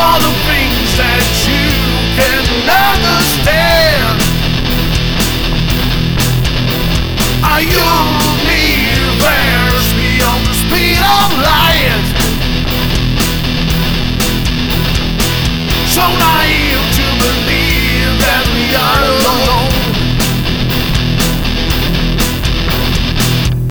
all the things that you can love.